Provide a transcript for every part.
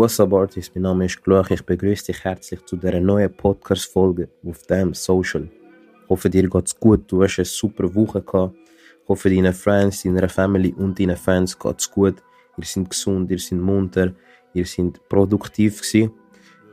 What's up, Artist? Mein Name ist Gloach. Ich begrüße dich herzlich zu dieser neuen Podcast-Folge auf dem Social. Ich hoffe, dir geht's gut. Du hast eine super Woche gehabt. Ich hoffe, deinen Friends, deiner Family und deinen Fans geht's gut. Ihr seid gesund, ihr seid munter, ihr seid produktiv gewesen.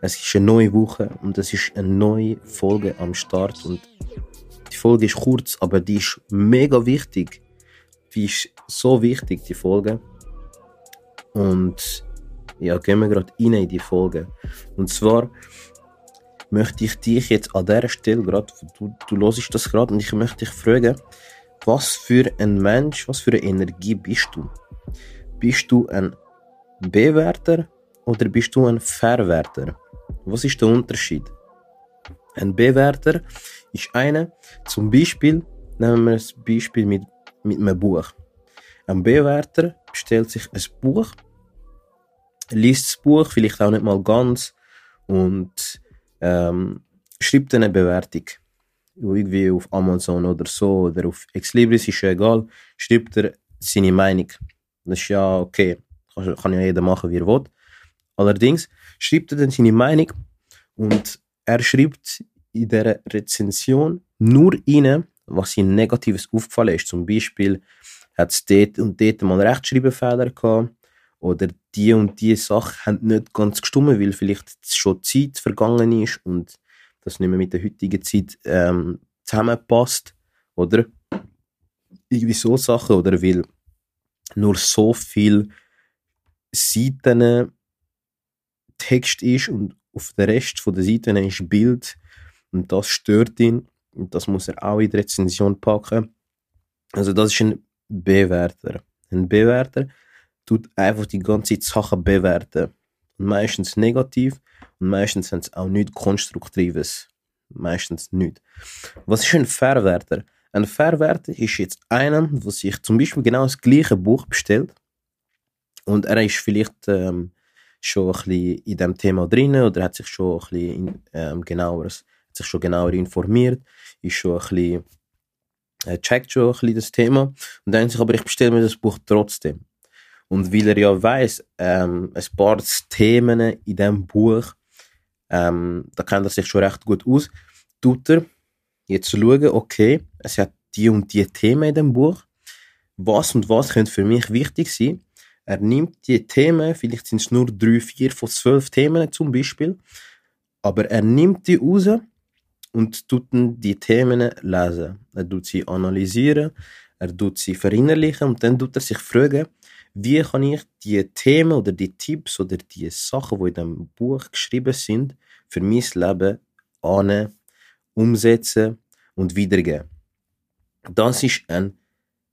Es ist eine neue Woche und es ist eine neue Folge am Start und die Folge ist kurz, aber die ist mega wichtig. Die ist so wichtig, die Folge. Und ja, gehen wir gerade rein in die Folge. Und zwar möchte ich dich jetzt an dieser Stelle gerade, du, du hörst das gerade und ich möchte dich fragen, was für ein Mensch, was für eine Energie bist du? Bist du ein Bewerter oder bist du ein Verwerter? Was ist der Unterschied? Ein Bewerter ist einer, zum Beispiel, nehmen wir das Beispiel mit, mit einem Buch. Ein Bewerter bestellt sich ein Buch liest das Buch vielleicht auch nicht mal ganz und ähm, schreibt eine Bewertung. Irgendwie auf Amazon oder so oder auf Exlibris, ist ja egal, schreibt er seine Meinung. Das ist ja okay, kann, ja jeder machen, wie er will. Allerdings schreibt er dann seine Meinung und er schreibt in der Rezension nur rein, was ihm Negatives aufgefallen ist. Zum Beispiel hat es dort und dort mal Rechtschreibfehler gehabt oder die und die Sache haben nicht ganz gestimmt, weil vielleicht schon Zeit vergangen ist und das nicht mehr mit der heutigen Zeit ähm, zusammenpasst, oder? Irgendwie so Sachen, oder weil nur so viel Seiten Text ist und auf der Rest von der Seiten ist Bild und das stört ihn und das muss er auch in die Rezension packen. Also das ist ein Bewerter. Ein Bewerter tut einfach die ganze Sache bewerten. Und meistens negativ und meistens haben sie auch nichts Konstruktives. Meistens nicht. Was ist ein Verwerter? Ein Verwerter ist jetzt einer, der sich zum Beispiel genau das gleiche Buch bestellt und er ist vielleicht ähm, schon ein bisschen in dem Thema drin oder hat sich schon ein bisschen ähm, genauer, hat sich schon genauer informiert, ist schon ein bisschen, äh, checkt schon ein bisschen das Thema und denkt sich aber, ich bestelle mir das Buch trotzdem. Und weil er ja weiß, ähm, ein paar Themen in diesem Buch, ähm, da kennt er sich schon recht gut aus, tut er jetzt schauen, okay, es hat die und die Themen in dem Buch. Was und was könnte für mich wichtig sein? Er nimmt die Themen, vielleicht sind es nur drei, vier von zwölf Themen zum Beispiel, aber er nimmt die raus und tut die Themen lesen. Er tut sie analysieren, er tut sie verinnerlichen und dann tut er sich fragen, wie kann ich die Themen oder die Tipps oder die Sachen, die in dem Buch geschrieben sind, für mein Leben annehmen, umsetzen und wiedergeben. Das ist ein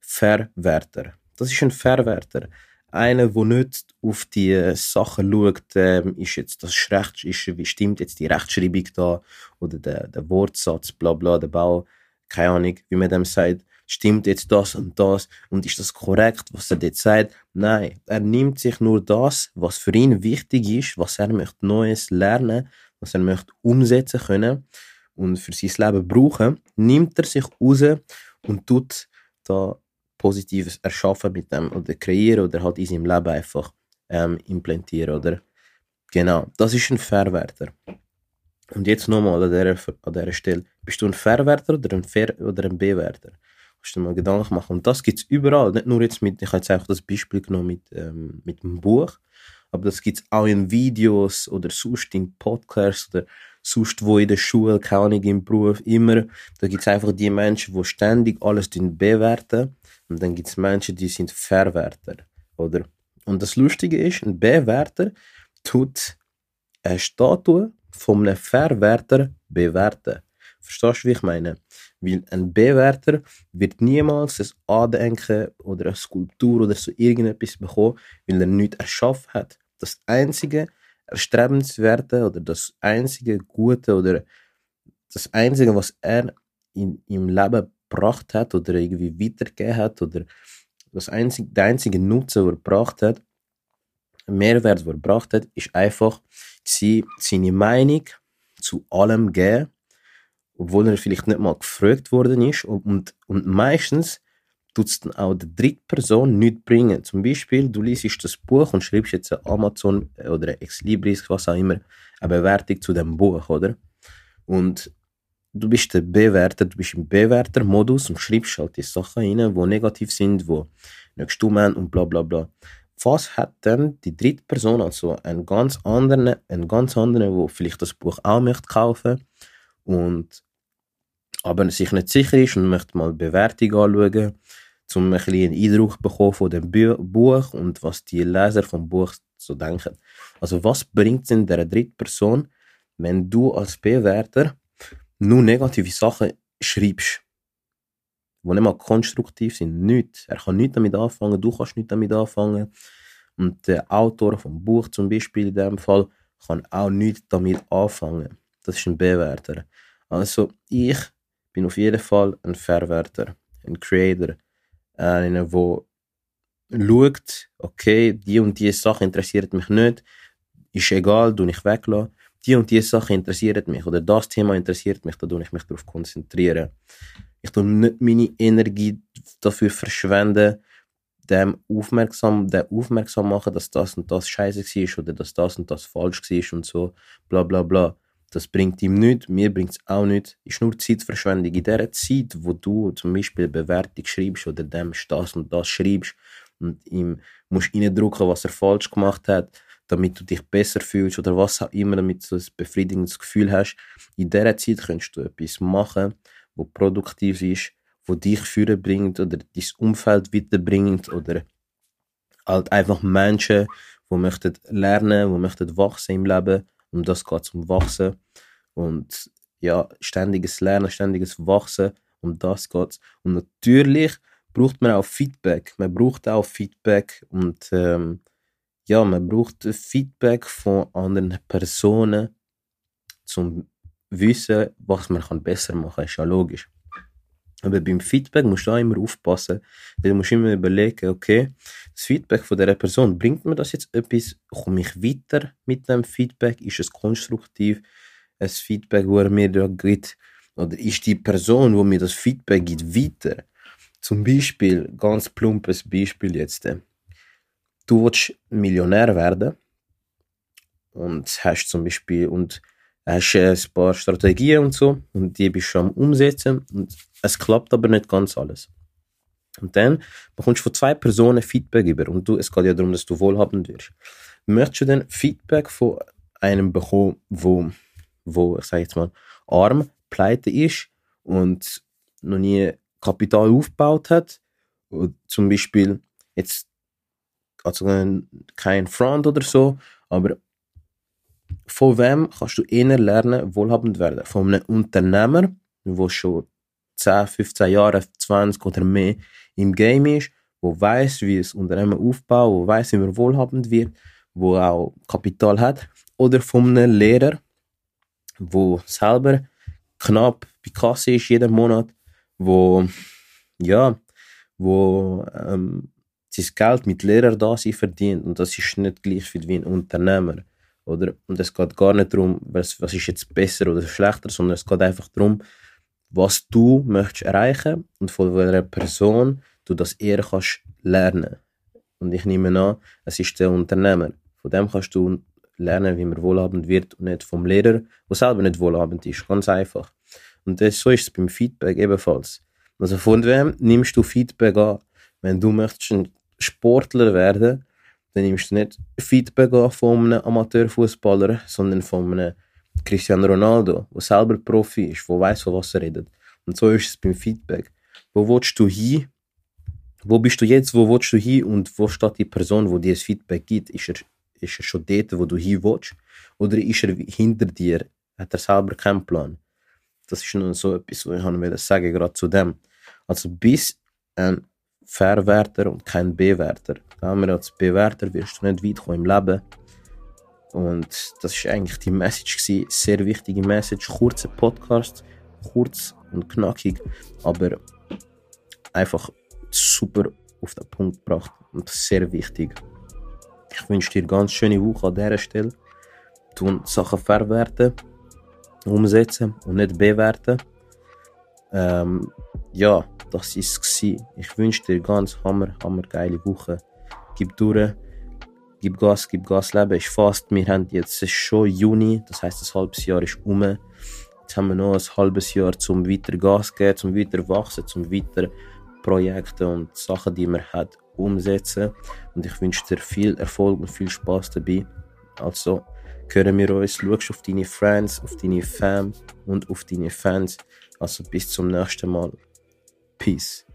Verwerter. Das ist ein Verwerter. Einer, der nicht auf die Sachen schaut, äh, ist jetzt das Recht, ist, wie stimmt jetzt die Rechtschreibung da oder der, der Wortsatz, bla bla, der Bau, keine Ahnung, wie man dem sagt, stimmt jetzt das und das und ist das korrekt, was er dort sagt? Nein, er nimmt sich nur das, was für ihn wichtig ist, was er möchte Neues lernen, was er möchte umsetzen können und für sein Leben brauchen, nimmt er sich raus und tut da Positives erschaffen mit dem oder kreieren oder halt in seinem Leben einfach ähm, implementieren, oder? Genau, das ist ein Verwerter. Und jetzt nochmal an dieser, an dieser Stelle. Bist du ein Verwerter oder ein, Ver oder ein Bewerter? Kannst du mal Gedanken machen. Und das gibt es überall. Nicht nur jetzt mit, ich habe jetzt einfach das Beispiel genommen mit, ähm, mit dem Buch, aber das gibt es auch in Videos oder sonst in Podcasts oder sonst wo in der Schule, keine Ahnung, im Beruf, immer. Da gibt es einfach die Menschen, die ständig alles bewerten. Und dann gibt es Menschen, die sind Verwerter. Oder? Und das Lustige ist, ein Bewerter tut eine Statue von einem Verwerter bewerten. Verstehst du, wie ich meine? Weil ein Bewerter wird niemals ein Andenken oder eine Skulptur oder so irgendetwas bekommen, weil er nichts erschaffen hat. Das einzige Erstrebenswerte oder das einzige Gute oder das einzige, was er in im Leben gebracht hat oder irgendwie weitergegeben hat oder das einzige, der einzige Nutzen, den er gebracht hat, Mehrwert, den er gebracht hat, ist einfach seine Meinung zu allem geben obwohl er vielleicht nicht mal gefragt worden ist. Und, und meistens tut es dann auch der dritten Person nichts bringen. Zum Beispiel, du liest das Buch und schreibst jetzt ein Amazon oder ein Exlibris, was auch immer, eine Bewertung zu dem Buch, oder? Und du bist der Bewerter, du bist im Bewerter-Modus und schreibst halt die Sachen rein, die negativ sind, die nicht gestimmt und bla bla bla. Was hat dann die dritte Person, also einen ganz anderen, einen ganz anderen, wo vielleicht das Buch auch möchte kaufen und aber sich nicht sicher ist und möchte mal die Bewertung anschauen, um ein bisschen einen Eindruck zu bekommen von dem Buch und was die Leser vom Buch so denken. Also was bringt es in der dritten Person, wenn du als Bewerter nur negative Sachen schreibst, die nicht mal konstruktiv sind, nichts. Er kann nichts damit anfangen, du kannst nichts damit anfangen. Und der Autor vom Buch zum Beispiel in dem Fall kann auch nichts damit anfangen. Das ist ein Bewerter. Also ich bin auf jeden Fall ein Verwerter, ein Creator, einer, der schaut, okay, die und die Sache interessiert mich nicht, ist egal, du nicht weglassen die und die Sache interessiert mich oder das Thema interessiert mich, da tue ich mich darauf konzentrieren. Ich tue nicht meine Energie dafür verschwenden, dem aufmerksam, der aufmerksam machen, dass das und das scheiße war oder dass das und das falsch war und so, bla bla bla. Das bringt ihm nichts, mir bringt es auch nichts. Ist nur Zeitverschwendung. In der Zeit, wo du zum Beispiel eine Bewertung schreibst oder dem das und das schreibst und ihm musst reindrücken, was er falsch gemacht hat, damit du dich besser fühlst oder was auch immer, damit du ein befriedigendes Gefühl hast. In dieser Zeit kannst du etwas machen, wo produktiv ist, wo dich führen bringt oder dein Umfeld weiterbringt oder halt einfach Menschen, die möchten lernen, die möchten wachsen im Leben. Um das geht es um Wachsen. Und ja, ständiges Lernen, ständiges Wachsen, um das geht. Und natürlich braucht man auch Feedback. Man braucht auch Feedback und ähm, ja, man braucht Feedback von anderen Personen, zum wissen, was man besser machen kann. Ist ja logisch. Aber beim Feedback musst du auch immer aufpassen. Du musst immer überlegen, okay, das Feedback von der Person, bringt mir das jetzt etwas? Komme ich weiter mit dem Feedback? Ist es konstruktiv? Ein Feedback, wo er mir da gibt? Oder ist die Person, wo mir das Feedback gibt, weiter? Zum Beispiel, ganz plumpes Beispiel jetzt du willst Millionär werden und hast zum Beispiel und hast ein paar Strategien und so und die bist du am umsetzen und es klappt aber nicht ganz alles. Und dann bekommst du von zwei Personen Feedback über und du, es geht ja darum, dass du wohlhabend wirst. Möchtest du dann Feedback von einem bekommen, wo, wo ich sage jetzt mal, arm, pleite ist und noch nie Kapital aufgebaut hat, und zum Beispiel jetzt also kein Front oder so, aber von wem kannst du eher lernen, wohlhabend werden? Von einem Unternehmer, der schon 10, 15 Jahre, 20 oder mehr im Game ist, wo weiß, wie das Unternehmen aufbaut, wo weiß, wie man wohlhabend wird, wo auch Kapital hat, oder von einem Lehrer, wo selber knapp bei Kasse ist jeden Monat, wo ja, wo ähm, sein Geld mit Lehrer da sie verdient und das ist nicht gleich wie ein Unternehmer. Oder? Und es geht gar nicht darum, was, was ist jetzt besser oder schlechter, sondern es geht einfach darum, was du möchtest erreichen und von welcher Person du das eher kannst lernen. Und ich nehme an, es ist der Unternehmer. Von dem kannst du lernen, wie man wohlhabend wird und nicht vom Lehrer, der selber nicht wohlhabend ist. Ganz einfach. Und das, so ist es beim Feedback ebenfalls. Also von wem nimmst du Feedback an? Wenn du möchtest ein Sportler werden, dann nimmst du nicht Feedback von einem Amateurfußballer, sondern von einem Cristiano Ronaldo, der selber Profi ist, der weiß, von was er redet. Und so ist es beim Feedback. Wo willst du hin? Wo bist du jetzt? Wo willst du hin? Und wo steht die Person, die dir das Feedback gibt? Ist er, ist er schon dort, wo du hin willst? Oder ist er hinter dir? Hat er selber keinen Plan? Das ist nur so etwas, was ich sagen gerade zu dem. Also bis ein Verwerter und kein Bewerter. Haben wir als Bewerter wirst du nicht weit kommen im Leben. Und das war eigentlich die Message gewesen. Sehr wichtige Message. Kurzer Podcast. Kurz und knackig. Aber einfach super auf den Punkt gebracht. Und sehr wichtig. Ich wünsche dir ganz schöne Woche an dieser Stelle. Tun Sachen verwerten, umsetzen und nicht bewerten. Ähm, ja, das ist es. Ich wünsche dir ganz hammer, hammer geile Woche. Gib durch, gib Gas, gib Gas, Leben ist fast. Wir haben jetzt, ist schon Juni, das heißt, das halbes Jahr ist um. Jetzt haben wir noch ein halbes Jahr zum weiter Gas geben, zum weiter wachsen, zum weiter Projekte und Sachen, die man hat, umsetzen. Und ich wünsche dir viel Erfolg und viel Spaß dabei. Also, hören wir uns, schau auf deine Friends, auf deine Fam und auf deine Fans. Also bis zum nächsten Mal. Peace.